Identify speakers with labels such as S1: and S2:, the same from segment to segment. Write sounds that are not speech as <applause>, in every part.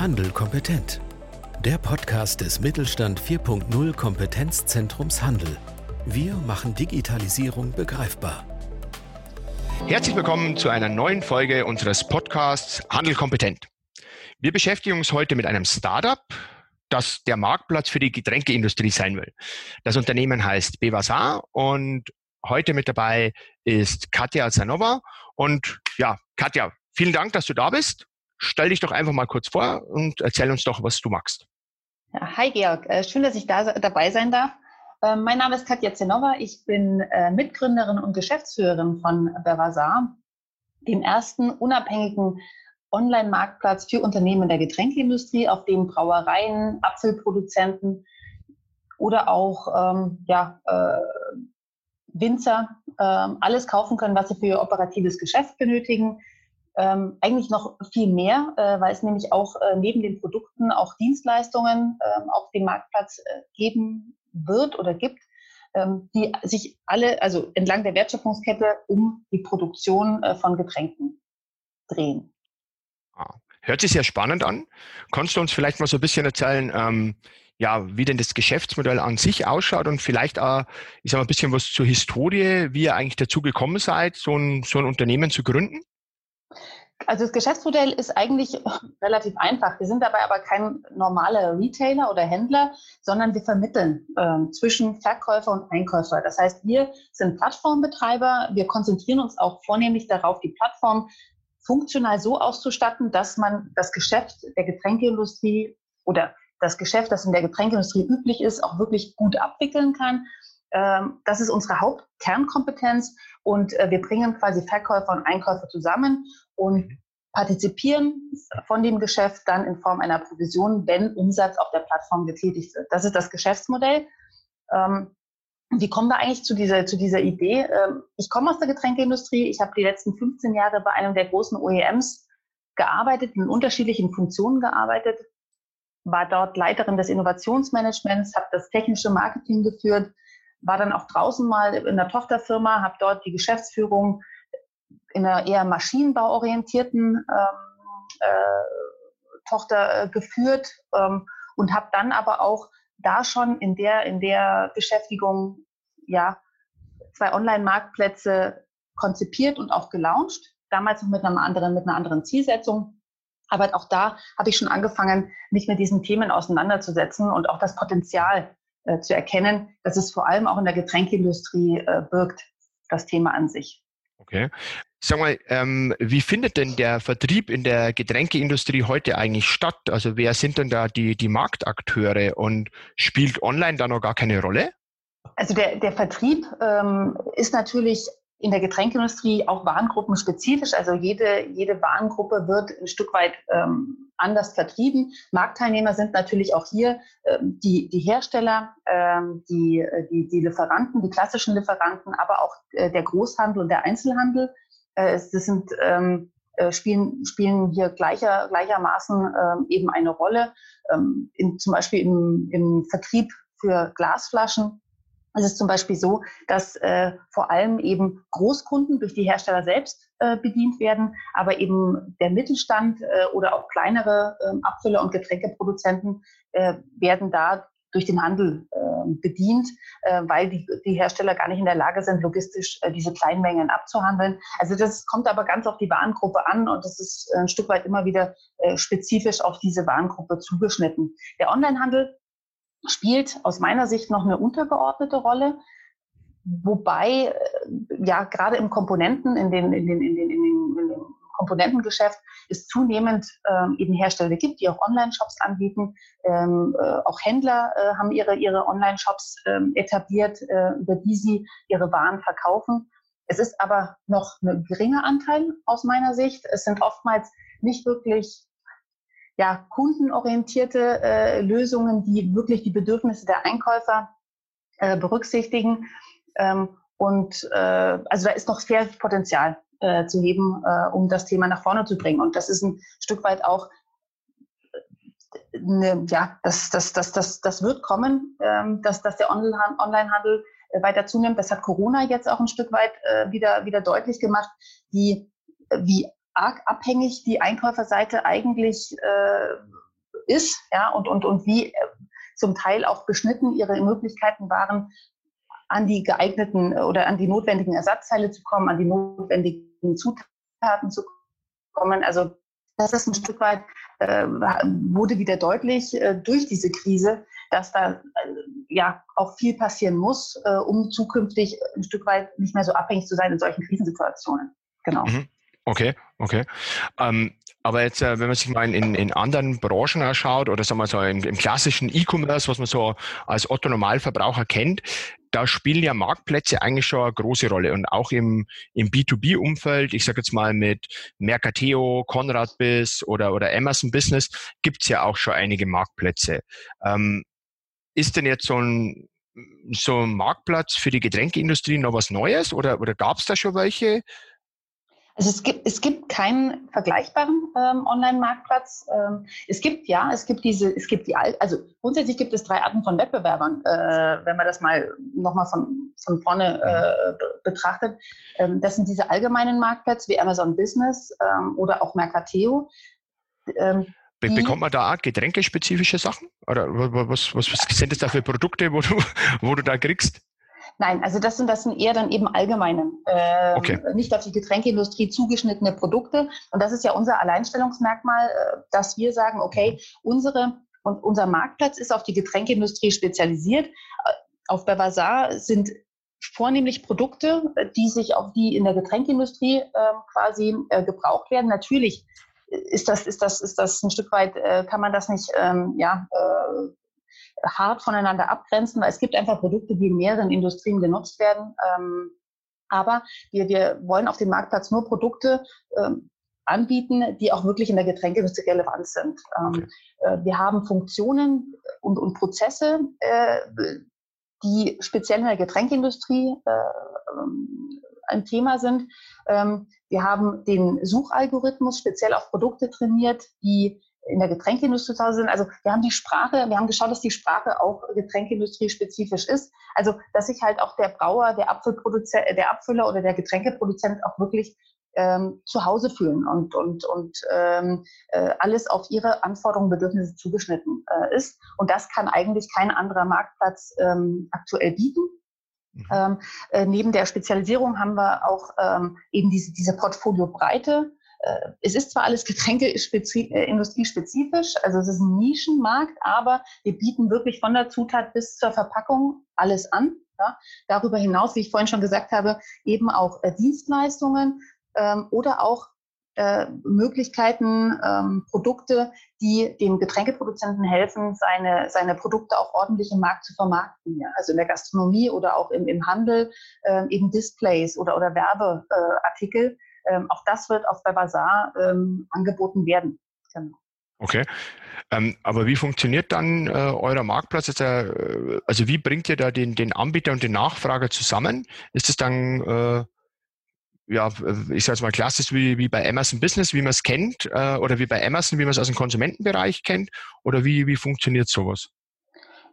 S1: Handel kompetent. Der Podcast des Mittelstand 4.0 Kompetenzzentrums Handel. Wir machen Digitalisierung begreifbar.
S2: Herzlich willkommen zu einer neuen Folge unseres Podcasts Handel kompetent. Wir beschäftigen uns heute mit einem Startup, das der Marktplatz für die Getränkeindustrie sein will. Das Unternehmen heißt Bevasar und heute mit dabei ist Katja Zanova. Und ja, Katja, vielen Dank, dass du da bist. Stell dich doch einfach mal kurz vor und erzähl uns doch, was du magst.
S3: Hi Georg, äh, schön, dass ich da dabei sein darf. Ähm, mein Name ist Katja Zenova. Ich bin äh, Mitgründerin und Geschäftsführerin von Bevasar, dem ersten unabhängigen Online-Marktplatz für Unternehmen der Getränkeindustrie, auf dem Brauereien, Apfelproduzenten oder auch ähm, ja, äh, Winzer ähm, alles kaufen können, was sie für ihr operatives Geschäft benötigen. Ähm, eigentlich noch viel mehr, äh, weil es nämlich auch äh, neben den Produkten auch Dienstleistungen äh, auf dem Marktplatz äh, geben wird oder gibt, ähm, die sich alle, also entlang der Wertschöpfungskette um die Produktion äh, von Getränken drehen.
S2: Ah, hört sich sehr spannend an. Kannst du uns vielleicht mal so ein bisschen erzählen, ähm, ja, wie denn das Geschäftsmodell an sich ausschaut und vielleicht auch, ich sag mal, ein bisschen was zur Historie, wie ihr eigentlich dazu gekommen seid, so ein, so ein Unternehmen zu gründen?
S3: Also das Geschäftsmodell ist eigentlich <laughs> relativ einfach. Wir sind dabei aber kein normaler Retailer oder Händler, sondern wir vermitteln äh, zwischen Verkäufer und Einkäufer. Das heißt, wir sind Plattformbetreiber. Wir konzentrieren uns auch vornehmlich darauf, die Plattform funktional so auszustatten, dass man das Geschäft der Getränkeindustrie oder das Geschäft, das in der Getränkeindustrie üblich ist, auch wirklich gut abwickeln kann. Ähm, das ist unsere Hauptkernkompetenz und äh, wir bringen quasi Verkäufer und Einkäufer zusammen und mhm. partizipieren von dem Geschäft dann in Form einer Provision, wenn Umsatz auf der Plattform getätigt wird. Das ist das Geschäftsmodell. Ähm, wie kommen wir eigentlich zu dieser, zu dieser Idee? Ähm, ich komme aus der Getränkeindustrie. Ich habe die letzten 15 Jahre bei einem der großen OEMs gearbeitet, in unterschiedlichen Funktionen gearbeitet, war dort Leiterin des Innovationsmanagements, habe das technische Marketing geführt, war dann auch draußen mal in einer Tochterfirma, habe dort die Geschäftsführung in einer eher maschinenbauorientierten ähm, äh, Tochter äh, geführt ähm, und habe dann aber auch da schon in der in der Beschäftigung ja zwei Online-Marktplätze konzipiert und auch gelauncht. Damals noch mit einer anderen mit einer anderen Zielsetzung. Aber auch da habe ich schon angefangen, mich mit diesen Themen auseinanderzusetzen und auch das Potenzial äh, zu erkennen, dass es vor allem auch in der Getränkeindustrie äh, birgt, das Thema an sich.
S2: Okay. Sag mal, ähm, wie findet denn der Vertrieb in der Getränkeindustrie heute eigentlich statt? Also wer sind denn da die, die Marktakteure und spielt online da noch gar keine Rolle?
S3: Also der, der Vertrieb ähm, ist natürlich in der Getränkeindustrie auch warengruppenspezifisch. Also jede, jede Warengruppe wird ein Stück weit ähm, anders vertrieben. Marktteilnehmer sind natürlich auch hier ähm, die, die Hersteller, ähm, die, die, die Lieferanten, die klassischen Lieferanten, aber auch äh, der Großhandel und der Einzelhandel. Äh, das sind ähm, äh, spielen, spielen hier gleicher, gleichermaßen ähm, eben eine Rolle. Ähm, in, zum Beispiel im, im Vertrieb für Glasflaschen es ist zum Beispiel so, dass äh, vor allem eben Großkunden durch die Hersteller selbst äh, bedient werden, aber eben der Mittelstand äh, oder auch kleinere äh, Abfüller und Getränkeproduzenten äh, werden da durch den Handel äh, bedient, äh, weil die, die Hersteller gar nicht in der Lage sind, logistisch äh, diese Kleinmengen abzuhandeln. Also das kommt aber ganz auf die Warengruppe an und das ist ein Stück weit immer wieder äh, spezifisch auf diese Warengruppe zugeschnitten. Der Onlinehandel spielt aus meiner Sicht noch eine untergeordnete Rolle. Wobei, äh, ja, gerade im Komponenten, in den, in den, in den, in den Komponentengeschäft es zunehmend ähm, eben Hersteller gibt, die auch Online-Shops anbieten. Ähm, äh, auch Händler äh, haben ihre, ihre Online-Shops ähm, etabliert, äh, über die sie ihre Waren verkaufen. Es ist aber noch ein geringer Anteil aus meiner Sicht. Es sind oftmals nicht wirklich ja, kundenorientierte äh, Lösungen, die wirklich die Bedürfnisse der Einkäufer äh, berücksichtigen. Ähm, und äh, also da ist noch sehr Potenzial äh, zu heben, äh, um das Thema nach vorne zu bringen. Und das ist ein Stück weit auch eine, ja, das, das, das, das, das wird kommen, ähm, dass, dass der Onlinehandel äh, weiter zunimmt. Das hat Corona jetzt auch ein Stück weit äh, wieder, wieder deutlich gemacht, wie, wie arg abhängig die Einkäuferseite eigentlich äh, ist, ja, und, und, und wie äh, zum Teil auch beschnitten ihre Möglichkeiten waren, an die geeigneten oder an die notwendigen Ersatzteile zu kommen, an die notwendigen Zutaten zu kommen. Also das ist ein Stück weit, äh, wurde wieder deutlich äh, durch diese Krise, dass da äh, ja auch viel passieren muss, äh, um zukünftig ein Stück weit nicht mehr so abhängig zu sein in solchen Krisensituationen. Genau.
S2: Mhm. Okay, okay. Ähm, aber jetzt, äh, wenn man sich mal in, in anderen Branchen anschaut oder sagen wir so im, im klassischen E-Commerce, was man so als Otto Normalverbraucher kennt, da spielen ja Marktplätze eigentlich schon eine große Rolle. Und auch im, im B2B-Umfeld, ich sage jetzt mal mit Mercateo, Conrad Biz oder, oder Amazon Business, gibt's ja auch schon einige Marktplätze. Ähm, ist denn jetzt so ein, so ein Marktplatz für die Getränkeindustrie noch was Neues oder, oder gab's da schon welche?
S3: Also es gibt, es gibt keinen vergleichbaren ähm, Online-Marktplatz. Ähm, es gibt ja, es gibt diese, es gibt die, also grundsätzlich gibt es drei Arten von Wettbewerbern, äh, wenn man das mal nochmal von, von vorne äh, betrachtet. Ähm, das sind diese allgemeinen Marktplätze wie Amazon Business ähm, oder auch Mercateo.
S2: Ähm, Be bekommt man da auch getränkespezifische Sachen? Oder was, was, was sind das da für Produkte, wo du, wo du da kriegst?
S3: Nein, also das sind, das sind eher dann eben allgemeine, äh, okay. nicht auf die Getränkeindustrie zugeschnittene Produkte. Und das ist ja unser Alleinstellungsmerkmal, äh, dass wir sagen, okay, unsere und unser Marktplatz ist auf die Getränkeindustrie spezialisiert. Äh, auf Bavasar sind vornehmlich Produkte, die sich auf die in der Getränkeindustrie äh, quasi äh, gebraucht werden. Natürlich ist das, ist das, ist das ein Stück weit, äh, kann man das nicht, ähm, ja, äh, hart voneinander abgrenzen, weil es gibt einfach Produkte, die in mehreren Industrien genutzt werden. Ähm, aber wir, wir wollen auf dem Marktplatz nur Produkte ähm, anbieten, die auch wirklich in der Getränkeindustrie relevant sind. Ähm, äh, wir haben Funktionen und, und Prozesse, äh, die speziell in der Getränkeindustrie äh, ähm, ein Thema sind. Ähm, wir haben den Suchalgorithmus speziell auf Produkte trainiert, die in der Getränkeindustrie zu Hause sind. Also wir haben die Sprache, wir haben geschaut, dass die Sprache auch Getränkeindustrie spezifisch ist. Also dass sich halt auch der Brauer, der Apfelproduzent, der Abfüller oder der Getränkeproduzent auch wirklich ähm, zu Hause fühlen und, und, und ähm, äh, alles auf ihre Anforderungen, Bedürfnisse zugeschnitten äh, ist. Und das kann eigentlich kein anderer Marktplatz ähm, aktuell bieten. Mhm. Ähm, äh, neben der Spezialisierung haben wir auch ähm, eben diese, diese Portfoliobreite äh, es ist zwar alles Getränkeindustrie-spezifisch, also es ist ein Nischenmarkt, aber wir bieten wirklich von der Zutat bis zur Verpackung alles an. Ja. Darüber hinaus, wie ich vorhin schon gesagt habe, eben auch äh, Dienstleistungen ähm, oder auch äh, Möglichkeiten, ähm, Produkte, die dem Getränkeproduzenten helfen, seine, seine Produkte auch ordentlich im Markt zu vermarkten. Ja? Also in der Gastronomie oder auch im, im Handel äh, eben Displays oder, oder Werbeartikel, ähm, auch das wird auf der Bazaar ähm, angeboten werden.
S2: Genau. Okay. Ähm, aber wie funktioniert dann äh, euer Marktplatz? Jetzt, äh, also wie bringt ihr da den, den Anbieter und den Nachfrager zusammen? Ist es dann, äh, ja, ich sage mal klassisch wie, wie bei Amazon Business, wie man es kennt, äh, oder wie bei Amazon, wie man es aus dem Konsumentenbereich kennt? Oder wie, wie funktioniert sowas?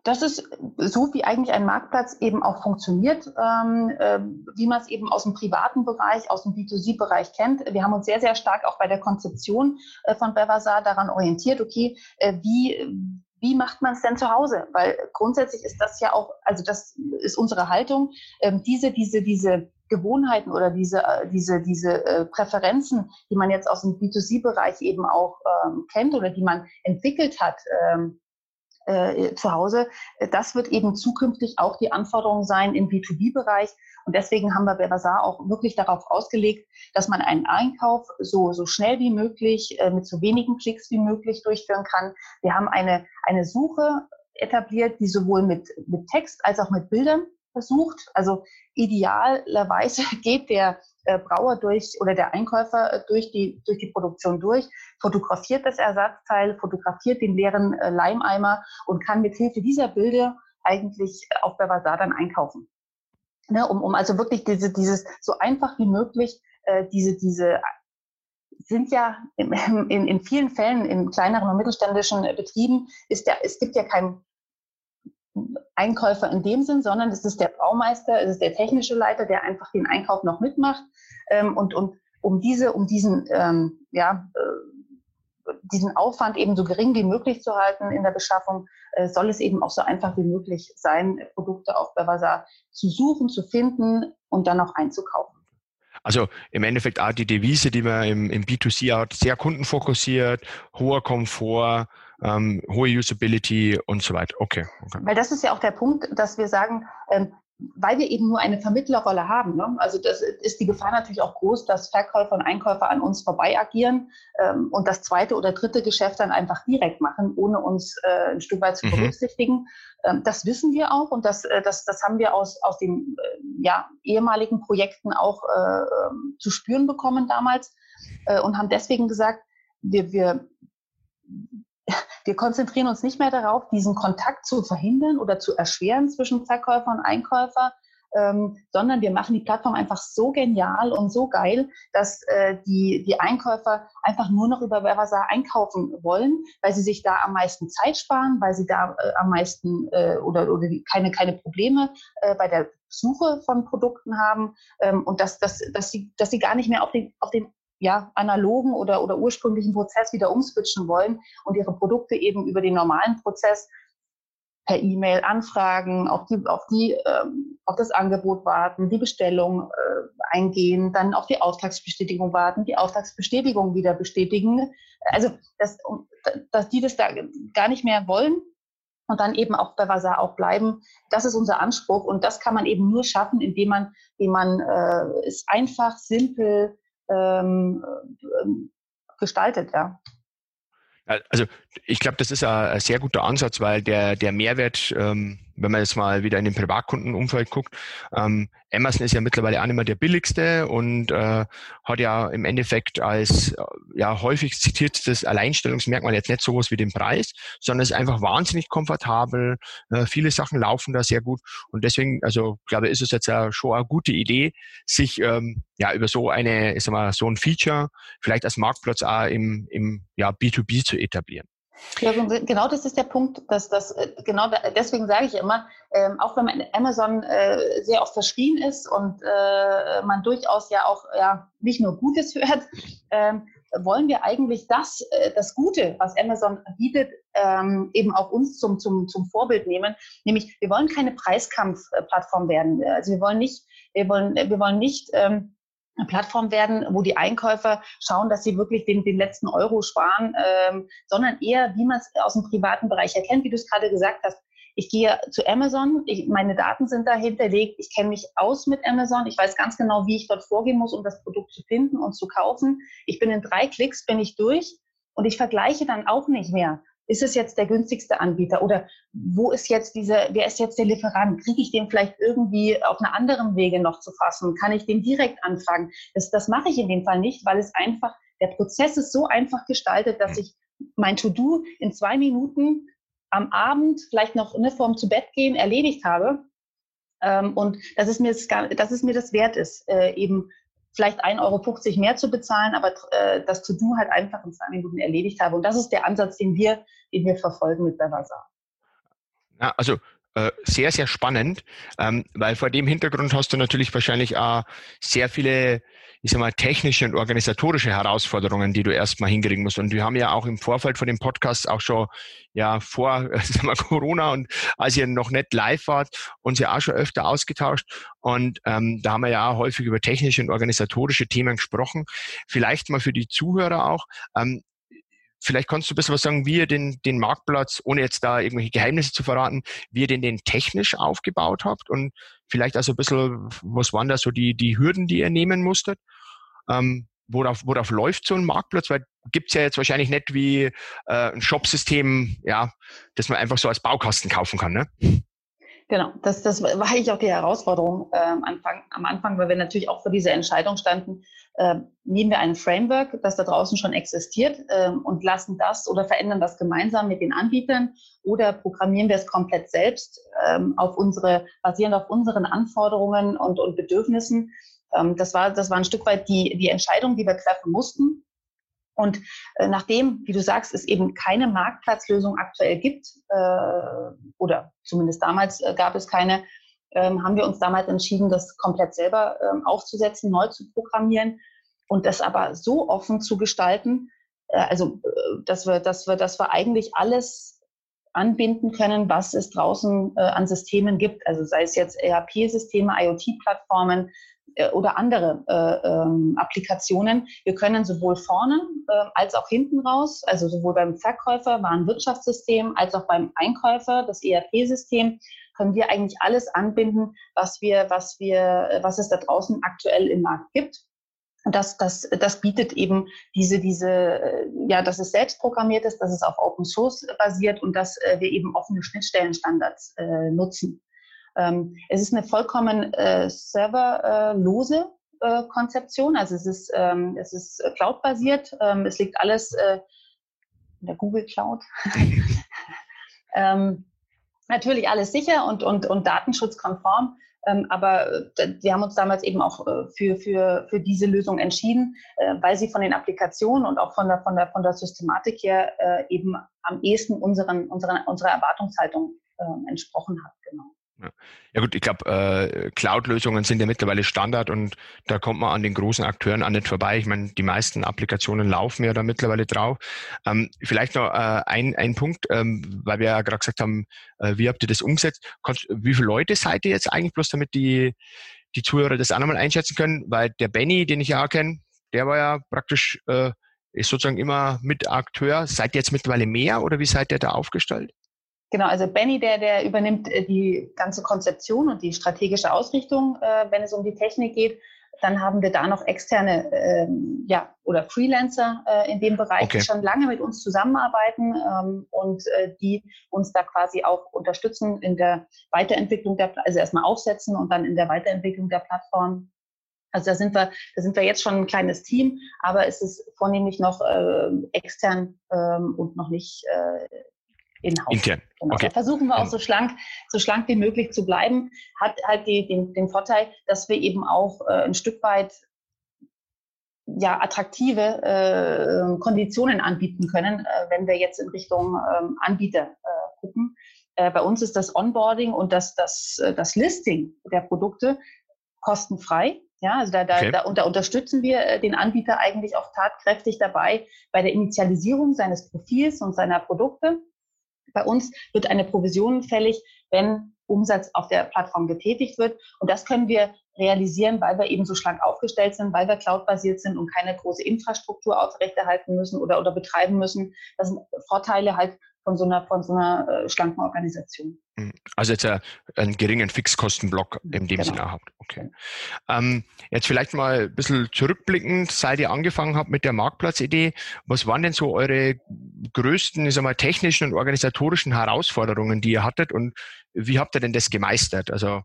S3: Das ist so, wie eigentlich ein Marktplatz eben auch funktioniert, ähm, äh, wie man es eben aus dem privaten Bereich, aus dem B2C-Bereich kennt. Wir haben uns sehr, sehr stark auch bei der Konzeption äh, von Bevasar daran orientiert, okay, äh, wie, wie macht man es denn zu Hause? Weil grundsätzlich ist das ja auch, also das ist unsere Haltung, ähm, diese, diese, diese Gewohnheiten oder diese, äh, diese, diese äh, Präferenzen, die man jetzt aus dem B2C-Bereich eben auch ähm, kennt oder die man entwickelt hat, ähm, äh, zu Hause. Das wird eben zukünftig auch die Anforderung sein im B2B-Bereich. Und deswegen haben wir bei Bazaar auch wirklich darauf ausgelegt, dass man einen Einkauf so, so schnell wie möglich, äh, mit so wenigen Klicks wie möglich durchführen kann. Wir haben eine, eine Suche etabliert, die sowohl mit, mit Text als auch mit Bildern versucht. Also idealerweise <laughs> geht der äh, Brauer durch oder der Einkäufer äh, durch die, durch die Produktion durch, fotografiert das Ersatzteil, fotografiert den leeren äh, Leimeimer und kann mit Hilfe dieser Bilder eigentlich auf der Basar dann einkaufen. Ne, um, um also wirklich diese, dieses so einfach wie möglich äh, diese, diese sind ja in, in, in vielen Fällen in kleineren und mittelständischen Betrieben ist ja, es gibt ja kein Einkäufer in dem Sinn, sondern es ist der Baumeister, es ist der technische Leiter, der einfach den Einkauf noch mitmacht. Ähm, und, und um diese, um diesen, ähm, ja, äh, diesen Aufwand eben so gering wie möglich zu halten in der Beschaffung, äh, soll es eben auch so einfach wie möglich sein, Produkte auf Bavasar zu suchen, zu finden und dann auch einzukaufen.
S2: Also im Endeffekt auch die Devise, die man im, im B2C hat, sehr kundenfokussiert, hoher Komfort, ähm, hohe Usability und so weiter. Okay, okay.
S3: Weil das ist ja auch der Punkt, dass wir sagen, ähm, weil wir eben nur eine Vermittlerrolle haben. Ne? Also das ist die Gefahr natürlich auch groß, dass Verkäufer und Einkäufer an uns vorbei agieren ähm, und das zweite oder dritte Geschäft dann einfach direkt machen, ohne uns äh, ein Stück weit zu mhm. berücksichtigen. Ähm, das wissen wir auch und das, äh, das, das haben wir aus, aus den äh, ja, ehemaligen Projekten auch äh, ähm, zu spüren bekommen damals äh, und haben deswegen gesagt, wir, wir wir konzentrieren uns nicht mehr darauf, diesen Kontakt zu verhindern oder zu erschweren zwischen Verkäufer und Einkäufer, ähm, sondern wir machen die Plattform einfach so genial und so geil, dass äh, die, die Einkäufer einfach nur noch über Vervasa einkaufen wollen, weil sie sich da am meisten Zeit sparen, weil sie da äh, am meisten äh, oder, oder keine, keine Probleme äh, bei der Suche von Produkten haben ähm, und dass, dass, dass, sie, dass sie gar nicht mehr auf den, auf den ja, analogen oder, oder ursprünglichen Prozess wieder umswitchen wollen und ihre Produkte eben über den normalen Prozess per E-Mail anfragen, auf die, auf die, ähm, auf das Angebot warten, die Bestellung äh, eingehen, dann auf die Auftragsbestätigung warten, die Auftragsbestätigung wieder bestätigen. Also, dass, dass die das da gar nicht mehr wollen und dann eben auch bei Vasar auch bleiben. Das ist unser Anspruch und das kann man eben nur schaffen, indem man, indem man äh, es einfach, simpel, ähm, ähm, gestaltet, ja.
S2: Also ich glaube, das ist ein, sehr guter Ansatz, weil der, der Mehrwert ähm, wenn man jetzt mal wieder in den Privatkundenumfeld guckt, ähm, Amazon ist ja mittlerweile auch nicht mehr der billigste und äh, hat ja im Endeffekt als äh, ja häufig zitiertes Alleinstellungsmerkmal jetzt nicht sowas wie den Preis, sondern ist einfach wahnsinnig komfortabel. Äh, viele Sachen laufen da sehr gut und deswegen, also glaube ist es jetzt ja schon eine gute Idee, sich ähm, ja über so eine, ich sag mal, so ein Feature vielleicht als Marktplatz auch im, im ja, B2B zu etablieren.
S3: Ja, genau das ist der Punkt, dass das äh, genau deswegen sage ich immer, ähm, auch wenn man Amazon äh, sehr oft verschrien ist und äh, man durchaus ja auch ja nicht nur Gutes <laughs> hört, ähm, wollen wir eigentlich das, äh, das Gute, was Amazon bietet, ähm, eben auch uns zum, zum, zum Vorbild nehmen. Nämlich, wir wollen keine Preiskampfplattform werden. Also wir wollen nicht, wir wollen, wir wollen nicht ähm, Plattform werden, wo die Einkäufer schauen, dass sie wirklich den, den letzten Euro sparen, ähm, sondern eher, wie man es aus dem privaten Bereich erkennt, wie du es gerade gesagt hast. Ich gehe zu Amazon, ich, meine Daten sind da hinterlegt, ich kenne mich aus mit Amazon, ich weiß ganz genau, wie ich dort vorgehen muss, um das Produkt zu finden und zu kaufen. Ich bin in drei Klicks, bin ich durch und ich vergleiche dann auch nicht mehr ist es jetzt der günstigste Anbieter oder wo ist jetzt diese, wer ist jetzt der Lieferant? Kriege ich den vielleicht irgendwie auf einer anderen Wege noch zu fassen? Kann ich den direkt anfragen? Das, das mache ich in dem Fall nicht, weil es einfach, der Prozess ist so einfach gestaltet, dass ich mein To-Do in zwei Minuten am Abend vielleicht noch eine Form zu Bett gehen erledigt habe. Ähm, und dass es mir das, dass es mir das wert ist, äh, eben vielleicht 1,50 Euro mehr zu bezahlen, aber äh, das To-Do halt einfach in zwei Minuten erledigt habe. Und das ist der Ansatz, den wir, den wir verfolgen mit Bevasa.
S2: Ja, also äh, sehr, sehr spannend, ähm, weil vor dem Hintergrund hast du natürlich wahrscheinlich auch sehr viele ich sag mal, technische und organisatorische Herausforderungen, die du erstmal hinkriegen musst. Und wir haben ja auch im Vorfeld von dem Podcast auch schon, ja, vor <laughs> sag mal, Corona und als ihr noch nicht live wart, uns ja auch schon öfter ausgetauscht. Und ähm, da haben wir ja auch häufig über technische und organisatorische Themen gesprochen. Vielleicht mal für die Zuhörer auch. Ähm, Vielleicht kannst du ein bisschen was sagen, wie ihr den, den Marktplatz, ohne jetzt da irgendwelche Geheimnisse zu verraten, wie ihr den, den technisch aufgebaut habt und vielleicht also ein bisschen, was waren da so die, die Hürden, die ihr nehmen musstet? Ähm, worauf, worauf läuft so ein Marktplatz? Weil gibt's ja jetzt wahrscheinlich nicht wie äh, ein Shopsystem, ja, das man einfach so als Baukasten kaufen kann, ne?
S3: Genau, das, das war eigentlich auch die Herausforderung äh, am, Anfang, am Anfang, weil wir natürlich auch vor dieser Entscheidung standen, äh, nehmen wir ein Framework, das da draußen schon existiert äh, und lassen das oder verändern das gemeinsam mit den Anbietern oder programmieren wir es komplett selbst ähm, auf unsere, basierend auf unseren Anforderungen und, und Bedürfnissen. Ähm, das, war, das war ein Stück weit die, die Entscheidung, die wir treffen mussten. Und äh, nachdem, wie du sagst, es eben keine Marktplatzlösung aktuell gibt, äh, oder zumindest damals äh, gab es keine, ähm, haben wir uns damals entschieden, das komplett selber ähm, aufzusetzen, neu zu programmieren und das aber so offen zu gestalten, äh, also äh, dass wir, dass wir, dass wir eigentlich alles anbinden können, was es draußen äh, an Systemen gibt. Also sei es jetzt ERP-Systeme, IoT-Plattformen äh, oder andere äh, ähm, Applikationen. Wir können sowohl vorne äh, als auch hinten raus, also sowohl beim Verkäufer, Warenwirtschaftssystem, als auch beim Einkäufer, das ERP-System, können wir eigentlich alles anbinden, was wir, was wir, was es da draußen aktuell im Markt gibt. Und das, das, das bietet eben diese, diese, äh, ja, dass es selbst programmiert ist, dass es auf Open Source basiert und dass äh, wir eben offene Schnittstellenstandards äh, nutzen. Ähm, es ist eine vollkommen äh, serverlose äh, Konzeption, also es ist, ähm, es ist cloud-basiert, ähm, es liegt alles äh, in der Google Cloud. <laughs> ähm, natürlich alles sicher und, und, und datenschutzkonform. Ähm, aber äh, wir haben uns damals eben auch äh, für, für, für diese Lösung entschieden, äh, weil sie von den Applikationen und auch von der, von der, von der Systematik her eben am ehesten unseren, unseren, unserer Erwartungshaltung ähm, entsprochen hat. Genau.
S2: Ja. gut, ich glaube, äh, Cloud-Lösungen sind ja mittlerweile Standard und da kommt man an den großen Akteuren auch nicht vorbei. Ich meine, die meisten Applikationen laufen ja da mittlerweile drauf. Ähm, vielleicht noch äh, ein, ein Punkt, ähm, weil wir ja gerade gesagt haben, äh, wie habt ihr das umgesetzt? Kannst, wie viele Leute seid ihr jetzt eigentlich, bloß damit die, die Zuhörer das auch nochmal einschätzen können? Weil der Benny, den ich ja auch kenne, der war ja praktisch, äh, ist sozusagen immer mit Akteur. Seid ihr jetzt mittlerweile mehr oder wie seid ihr da aufgestellt?
S3: Genau, also Benny, der, der übernimmt äh, die ganze Konzeption und die strategische Ausrichtung, äh, wenn es um die Technik geht. Dann haben wir da noch externe ähm, ja, oder Freelancer äh, in dem Bereich, okay. die schon lange mit uns zusammenarbeiten ähm, und äh, die uns da quasi auch unterstützen in der Weiterentwicklung der, also erstmal aufsetzen und dann in der Weiterentwicklung der Plattform. Also da sind wir, da sind wir jetzt schon ein kleines Team, aber es ist vornehmlich noch äh, extern ähm, und noch nicht äh, in-house. Intern. Genau. Okay. Da versuchen wir auch so schlank, so schlank wie möglich zu bleiben. Hat halt die, den, den Vorteil, dass wir eben auch äh, ein Stück weit ja, attraktive äh, Konditionen anbieten können, äh, wenn wir jetzt in Richtung ähm, Anbieter äh, gucken. Äh, bei uns ist das Onboarding und das, das, äh, das Listing der Produkte kostenfrei. Ja, also da, da, okay. da, und da unterstützen wir den Anbieter eigentlich auch tatkräftig dabei bei der Initialisierung seines Profils und seiner Produkte. Bei uns wird eine Provision fällig, wenn Umsatz auf der Plattform getätigt wird. Und das können wir realisieren, weil wir eben so schlank aufgestellt sind, weil wir cloudbasiert sind und keine große Infrastruktur aufrechterhalten müssen oder, oder betreiben müssen. Das sind Vorteile halt von so einer, von so einer äh, schlanken Organisation.
S2: Mhm. Also jetzt äh, einen geringen Fixkostenblock in dem genau. Sinne habt. Okay. Ähm, jetzt vielleicht mal ein bisschen zurückblickend, seit ihr angefangen habt mit der Marktplatzidee, was waren denn so eure größten, ich sag mal, technischen und organisatorischen Herausforderungen, die ihr hattet und wie habt ihr denn das gemeistert? Also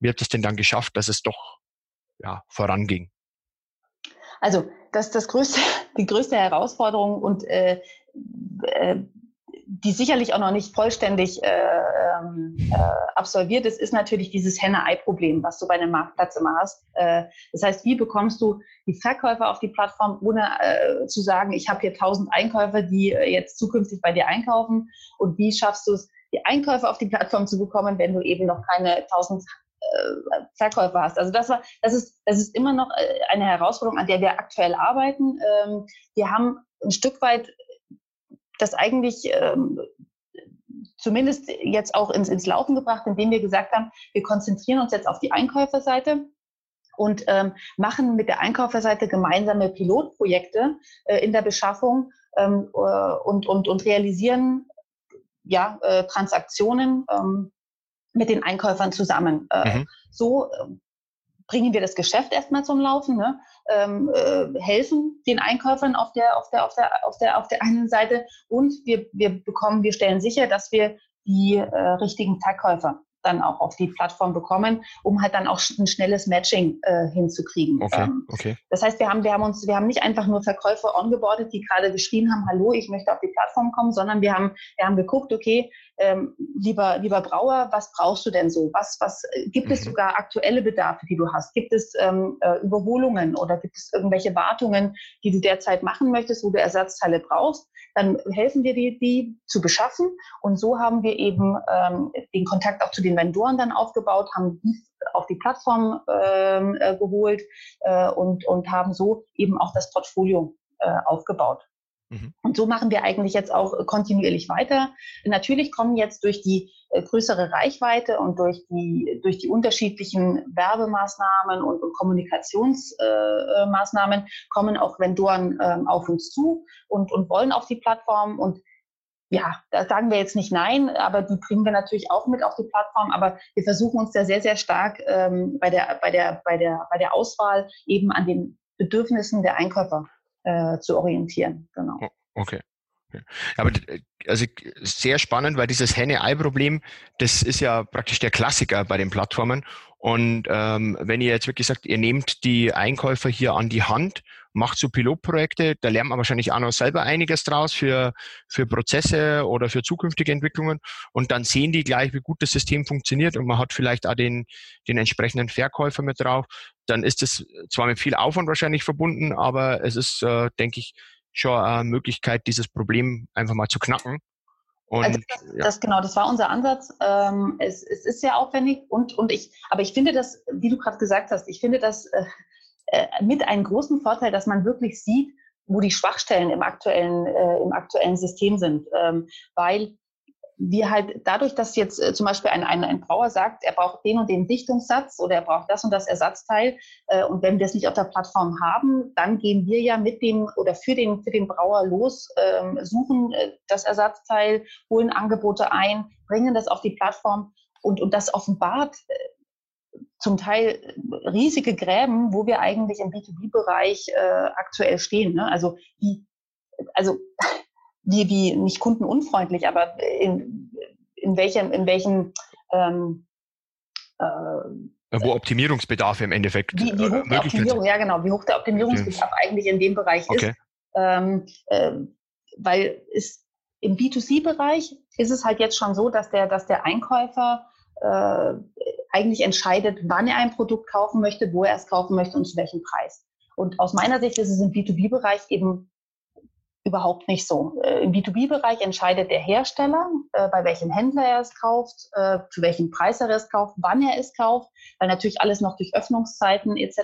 S2: wie habt ihr es denn dann geschafft, dass es doch ja, voranging?
S3: Also das, das größte, <laughs> die größte Herausforderung und äh, äh, die sicherlich auch noch nicht vollständig äh, ähm, äh, absolviert ist, ist natürlich dieses Henne-Ei-Problem, was du bei einem Marktplatz immer hast. Äh, das heißt, wie bekommst du die Verkäufer auf die Plattform, ohne äh, zu sagen, ich habe hier tausend Einkäufer, die äh, jetzt zukünftig bei dir einkaufen? Und wie schaffst du es, die Einkäufer auf die Plattform zu bekommen, wenn du eben noch keine tausend äh, Verkäufer hast. Also das war, das ist, das ist immer noch äh, eine Herausforderung, an der wir aktuell arbeiten. Ähm, wir haben ein Stück weit das eigentlich ähm, zumindest jetzt auch ins, ins Laufen gebracht, indem wir gesagt haben, wir konzentrieren uns jetzt auf die Einkäuferseite und ähm, machen mit der Einkäuferseite gemeinsame Pilotprojekte äh, in der Beschaffung ähm, äh, und, und, und realisieren ja, äh, Transaktionen ähm, mit den Einkäufern zusammen. Äh, mhm. So ähm, bringen wir das Geschäft erstmal zum Laufen, ne? Ähm, äh, helfen den Einkäufern auf der, auf der, auf der, auf der, auf der einen Seite und wir, wir bekommen, wir stellen sicher, dass wir die äh, richtigen Verkäufer dann auch auf die Plattform bekommen, um halt dann auch ein schnelles Matching äh, hinzukriegen.
S2: Okay, ähm, okay.
S3: Das heißt, wir haben, wir haben uns, wir haben nicht einfach nur Verkäufer ongeboardet, die gerade geschrien haben, hallo, ich möchte auf die Plattform kommen, sondern wir haben, wir haben geguckt, okay, ähm, lieber, lieber Brauer, was brauchst du denn so? Was, was äh, gibt mhm. es sogar aktuelle Bedarfe, die du hast? Gibt es ähm, äh, Überholungen oder gibt es irgendwelche Wartungen, die du derzeit machen möchtest, wo du Ersatzteile brauchst? Dann helfen wir dir, die zu beschaffen. Und so haben wir eben ähm, den Kontakt auch zu den Vendoren dann aufgebaut, haben die auf die Plattform ähm, äh, geholt äh, und, und haben so eben auch das Portfolio äh, aufgebaut. Mhm. Und so machen wir eigentlich jetzt auch äh, kontinuierlich weiter. Natürlich kommen jetzt durch die äh, größere Reichweite und durch die, durch die unterschiedlichen Werbemaßnahmen und, und Kommunikationsmaßnahmen äh, kommen auch Vendoren ähm, auf uns zu und, und wollen auf die Plattform und ja, da sagen wir jetzt nicht nein, aber die bringen wir natürlich auch mit auf die Plattform. Aber wir versuchen uns da sehr, sehr stark ähm, bei, der, bei, der, bei, der, bei der Auswahl eben an den Bedürfnissen der Einkäufer äh, zu orientieren. Genau.
S2: Okay. Aber äh, also sehr spannend, weil dieses Henne-Ei-Problem, das ist ja praktisch der Klassiker bei den Plattformen. Und ähm, wenn ihr jetzt wirklich sagt, ihr nehmt die Einkäufer hier an die Hand, macht so Pilotprojekte, da lernt man wahrscheinlich auch noch selber einiges draus für, für Prozesse oder für zukünftige Entwicklungen. Und dann sehen die gleich, wie gut das System funktioniert und man hat vielleicht auch den, den entsprechenden Verkäufer mit drauf. Dann ist es zwar mit viel Aufwand wahrscheinlich verbunden, aber es ist, äh, denke ich, schon eine Möglichkeit, dieses Problem einfach mal zu knacken.
S3: Und, also das, ja. das, genau, das war unser Ansatz. Ähm, es, es, ist sehr aufwendig und, und ich, aber ich finde das, wie du gerade gesagt hast, ich finde das äh, äh, mit einem großen Vorteil, dass man wirklich sieht, wo die Schwachstellen im aktuellen, äh, im aktuellen System sind. Ähm, weil wir halt dadurch, dass jetzt äh, zum Beispiel ein, ein, ein Brauer sagt, er braucht den und den Dichtungssatz oder er braucht das und das Ersatzteil äh, und wenn wir es nicht auf der Plattform haben, dann gehen wir ja mit dem oder für den, für den Brauer los, ähm, suchen äh, das Ersatzteil, holen Angebote ein, bringen das auf die Plattform und, und das offenbart äh, zum Teil riesige Gräben, wo wir eigentlich im B2B-Bereich äh, aktuell stehen. Ne? Also die, also <laughs> wie, wie nicht kundenunfreundlich, aber in, in welchem, in welchem ähm,
S2: äh, wo Optimierungsbedarf im Endeffekt
S3: wie, wie hoch der Optimierung, ja genau, wie hoch der Optimierungsbedarf okay. eigentlich in dem Bereich okay. ist. Ähm, äh, weil es im B2C-Bereich ist es halt jetzt schon so, dass der, dass der Einkäufer äh, eigentlich entscheidet, wann er ein Produkt kaufen möchte, wo er es kaufen möchte und zu welchem Preis. Und aus meiner Sicht ist es im B2B-Bereich eben überhaupt nicht so. Äh, Im B2B-Bereich entscheidet der Hersteller, äh, bei welchem Händler er es kauft, äh, zu welchem Preis er es kauft, wann er es kauft, weil natürlich alles noch durch Öffnungszeiten etc.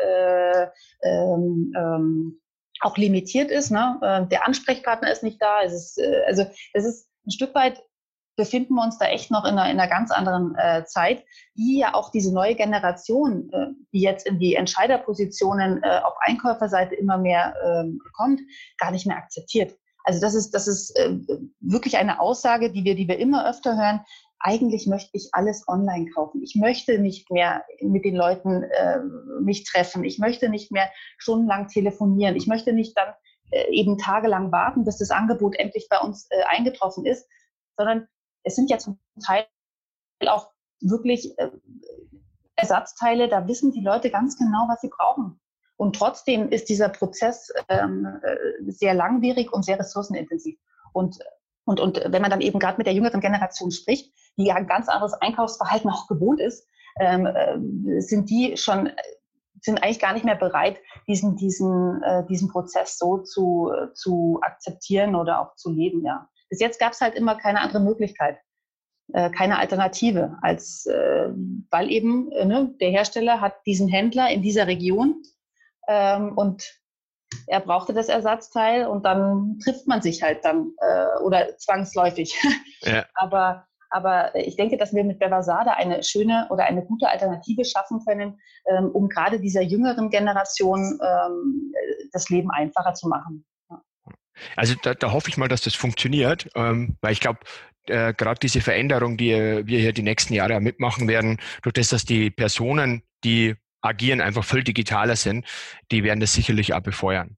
S3: Äh, ähm, ähm, auch limitiert ist. Ne? Der Ansprechpartner ist nicht da. Es ist, also es ist ein Stück weit befinden wir uns da echt noch in einer, in einer ganz anderen äh, Zeit, die ja auch diese neue Generation, äh, die jetzt in die Entscheiderpositionen äh, auf Einkäuferseite immer mehr ähm, kommt, gar nicht mehr akzeptiert. Also das ist, das ist äh, wirklich eine Aussage, die wir, die wir immer öfter hören. Eigentlich möchte ich alles online kaufen. Ich möchte nicht mehr mit den Leuten äh, mich treffen. Ich möchte nicht mehr stundenlang telefonieren. Ich möchte nicht dann äh, eben tagelang warten, bis das Angebot endlich bei uns äh, eingetroffen ist, sondern es sind ja zum Teil auch wirklich äh, Ersatzteile, da wissen die Leute ganz genau, was sie brauchen. Und trotzdem ist dieser Prozess ähm, äh, sehr langwierig und sehr ressourcenintensiv. Und, und, und wenn man dann eben gerade mit der jüngeren Generation spricht, die ja ein ganz anderes Einkaufsverhalten auch gewohnt ist, ähm, äh, sind die schon sind eigentlich gar nicht mehr bereit, diesen, diesen, äh, diesen Prozess so zu, zu akzeptieren oder auch zu leben, ja. Bis jetzt gab es halt immer keine andere Möglichkeit, äh, keine Alternative, als äh, weil eben äh, ne, der Hersteller hat diesen Händler in dieser Region ähm, und er brauchte das Ersatzteil und dann trifft man sich halt dann äh, oder zwangsläufig. Ja. <laughs> aber aber ich denke, dass wir mit Bevasada eine schöne oder eine gute Alternative schaffen können, ähm, um gerade dieser jüngeren Generation ähm, das Leben einfacher zu machen.
S2: Also da, da hoffe ich mal, dass das funktioniert, ähm, weil ich glaube, äh, gerade diese Veränderung, die wir hier die nächsten Jahre mitmachen werden, durch das, dass die Personen, die agieren, einfach voll digitaler sind, die werden das sicherlich auch befeuern.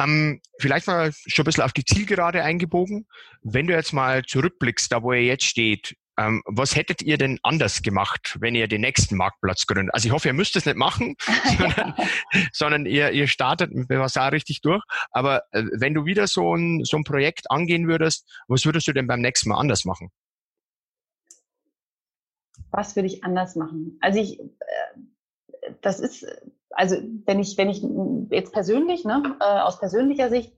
S2: Ähm, vielleicht mal schon ein bisschen auf die Zielgerade eingebogen. Wenn du jetzt mal zurückblickst, da wo ihr jetzt steht, ähm, was hättet ihr denn anders gemacht, wenn ihr den nächsten Marktplatz gründet? Also ich hoffe, ihr müsst es nicht machen, <laughs> sondern, sondern, ihr, ihr startet mit Bevassar richtig durch. Aber äh, wenn du wieder so ein, so ein Projekt angehen würdest, was würdest du denn beim nächsten Mal anders machen?
S3: Was würde ich anders machen? Also ich, äh, das ist, also wenn ich, wenn ich jetzt persönlich, ne, äh, aus persönlicher Sicht,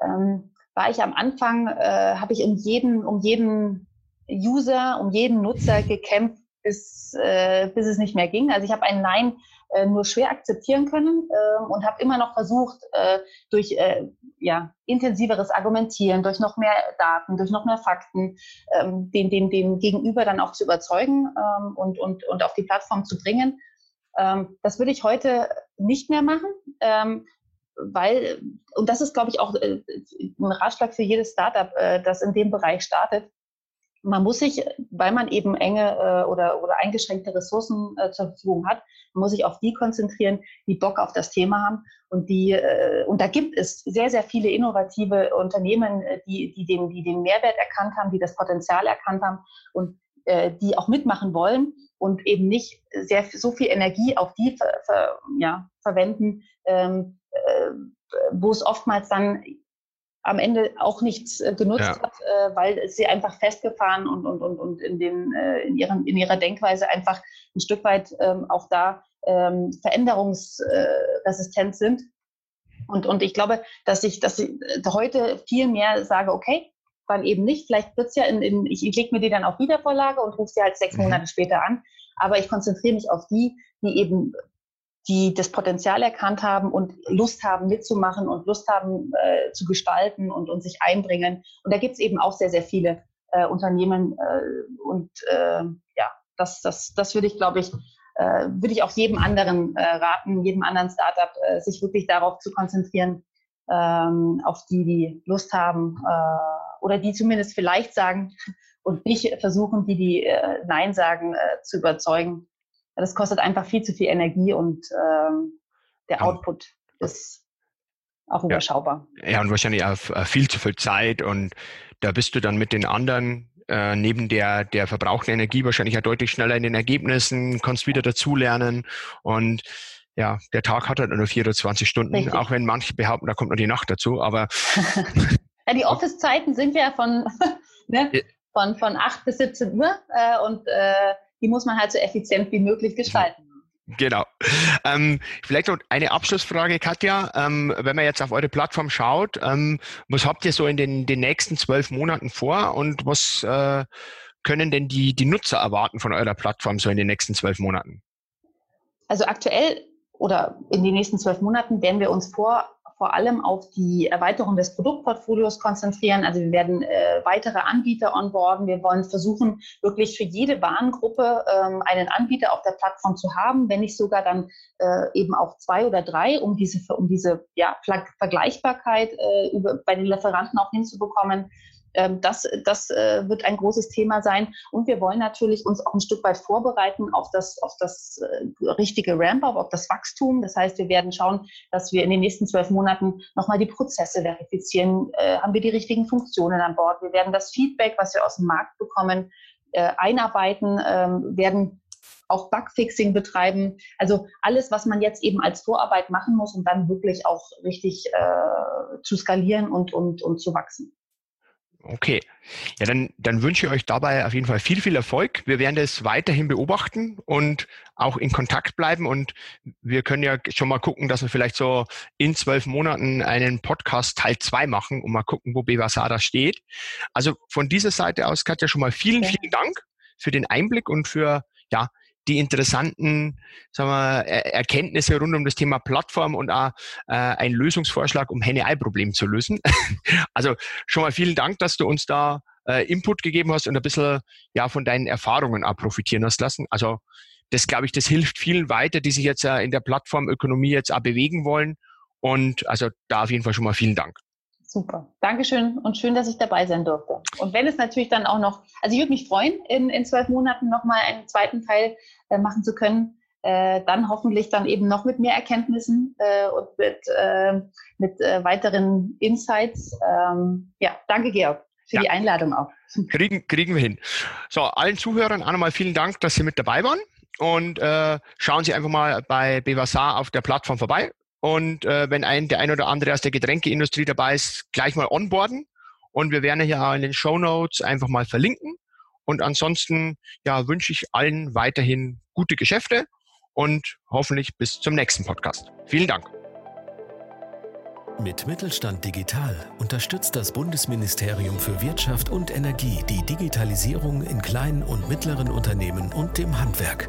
S3: ähm, war ich am Anfang, äh, habe ich um jeden, um jeden User, um jeden Nutzer gekämpft, bis, äh, bis es nicht mehr ging. Also ich habe ein Nein äh, nur schwer akzeptieren können äh, und habe immer noch versucht, äh, durch äh, ja, intensiveres Argumentieren, durch noch mehr Daten, durch noch mehr Fakten, ähm, den, den, den Gegenüber dann auch zu überzeugen ähm, und, und, und auf die Plattform zu bringen. Ähm, das würde ich heute nicht mehr machen, ähm, weil, und das ist, glaube ich, auch äh, ein Ratschlag für jedes Startup, das in dem Bereich startet, man muss sich, weil man eben enge äh, oder, oder eingeschränkte Ressourcen äh, zur Verfügung hat, muss sich auf die konzentrieren, die Bock auf das Thema haben. Und die, äh, und da gibt es sehr, sehr viele innovative Unternehmen, äh, die, die, den, die den Mehrwert erkannt haben, die das Potenzial erkannt haben und äh, die auch mitmachen wollen und eben nicht sehr so viel Energie auf die ver, ver, ja, verwenden, ähm, äh, wo es oftmals dann am Ende auch nichts äh, genutzt ja. hat, äh, weil sie einfach festgefahren und, und, und, und in, den, äh, in, ihren, in ihrer Denkweise einfach ein Stück weit ähm, auch da ähm, veränderungsresistent sind. Und, und ich glaube, dass ich, dass ich heute viel mehr sage, okay, dann eben nicht. Vielleicht wird's ja in, in ich, ich lege mir die dann auf Wiedervorlage und rufe sie halt sechs mhm. Monate später an. Aber ich konzentriere mich auf die, die eben die das Potenzial erkannt haben und Lust haben mitzumachen und Lust haben äh, zu gestalten und, und sich einbringen. Und da gibt es eben auch sehr, sehr viele äh, Unternehmen. Äh, und äh, ja, das, das, das würde ich, glaube ich, äh, würde ich auch jedem anderen äh, raten, jedem anderen Startup, äh, sich wirklich darauf zu konzentrieren, ähm, auf die, die Lust haben äh, oder die zumindest vielleicht sagen und nicht versuchen, die, die äh, Nein sagen, äh, zu überzeugen das kostet einfach viel zu viel Energie und ähm, der Output ist auch überschaubar.
S2: Ja. ja, und wahrscheinlich auch äh, viel zu viel Zeit und da bist du dann mit den anderen äh, neben der, der verbrauchten Energie wahrscheinlich ja deutlich schneller in den Ergebnissen, kannst wieder dazulernen und ja, der Tag hat halt nur 24 Stunden, Richtig. auch wenn manche behaupten, da kommt noch die Nacht dazu, aber <laughs>
S3: ja, die Office-Zeiten sind ja von, <laughs> ne, von, von 8 bis 17 Uhr äh, und äh, die muss man halt so effizient wie möglich gestalten.
S2: Genau. Ähm, vielleicht noch eine Abschlussfrage, Katja. Ähm, wenn man jetzt auf eure Plattform schaut, ähm, was habt ihr so in den, den nächsten zwölf Monaten vor und was äh, können denn die, die Nutzer erwarten von eurer Plattform so in den nächsten zwölf Monaten?
S3: Also aktuell oder in den nächsten zwölf Monaten werden wir uns vor vor allem auf die Erweiterung des Produktportfolios konzentrieren. Also wir werden äh, weitere Anbieter onboarden. Wir wollen versuchen, wirklich für jede Warengruppe ähm, einen Anbieter auf der Plattform zu haben, wenn nicht sogar dann äh, eben auch zwei oder drei, um diese, um diese ja, Vergleichbarkeit äh, über, bei den Lieferanten auch hinzubekommen. Ähm, das, das äh, wird ein großes Thema sein. Und wir wollen natürlich uns auch ein Stück weit vorbereiten auf das, auf das äh, richtige Ramp-up, auf das Wachstum. Das heißt, wir werden schauen, dass wir in den nächsten zwölf Monaten nochmal die Prozesse verifizieren. Äh, haben wir die richtigen Funktionen an Bord? Wir werden das Feedback, was wir aus dem Markt bekommen, einarbeiten, ähm, werden auch Bugfixing betreiben. Also alles, was man jetzt eben als Vorarbeit machen muss, um dann wirklich auch richtig äh, zu skalieren und, und, und zu wachsen.
S2: Okay. Ja, dann, dann wünsche ich euch dabei auf jeden Fall viel, viel Erfolg. Wir werden das weiterhin beobachten und auch in Kontakt bleiben. Und wir können ja schon mal gucken, dass wir vielleicht so in zwölf Monaten einen Podcast Teil zwei machen und mal gucken, wo Bevasada steht. Also von dieser Seite aus, Katja, schon mal vielen, vielen Dank für den Einblick und für ja, die interessanten sagen wir, Erkenntnisse rund um das Thema Plattform und auch äh, ein Lösungsvorschlag, um Henne-Ei-Problem zu lösen. <laughs> also schon mal vielen Dank, dass du uns da äh, Input gegeben hast und ein bisschen ja von deinen Erfahrungen auch profitieren hast lassen. Also das glaube ich, das hilft vielen weiter, die sich jetzt äh, in der Plattformökonomie jetzt auch bewegen wollen. Und also da auf jeden Fall schon mal vielen Dank.
S3: Super. Dankeschön und schön, dass ich dabei sein durfte. Und wenn es natürlich dann auch noch, also ich würde mich freuen, in, in zwölf Monaten nochmal einen zweiten Teil äh, machen zu können. Äh, dann hoffentlich dann eben noch mit mehr Erkenntnissen äh, und mit, äh, mit äh, weiteren Insights. Ähm, ja, danke Georg für ja. die Einladung auch. <laughs>
S2: Kriegen, kriegen wir hin. So, allen Zuhörern auch nochmal vielen Dank, dass Sie mit dabei waren. Und äh, schauen Sie einfach mal bei Bevasar auf der Plattform vorbei. Und äh, wenn ein, der ein oder andere aus der Getränkeindustrie dabei ist, gleich mal onboarden. Und wir werden hier in den Show Notes einfach mal verlinken. Und ansonsten ja, wünsche ich allen weiterhin gute Geschäfte und hoffentlich bis zum nächsten Podcast. Vielen Dank.
S1: Mit Mittelstand Digital unterstützt das Bundesministerium für Wirtschaft und Energie die Digitalisierung in kleinen und mittleren Unternehmen und dem Handwerk.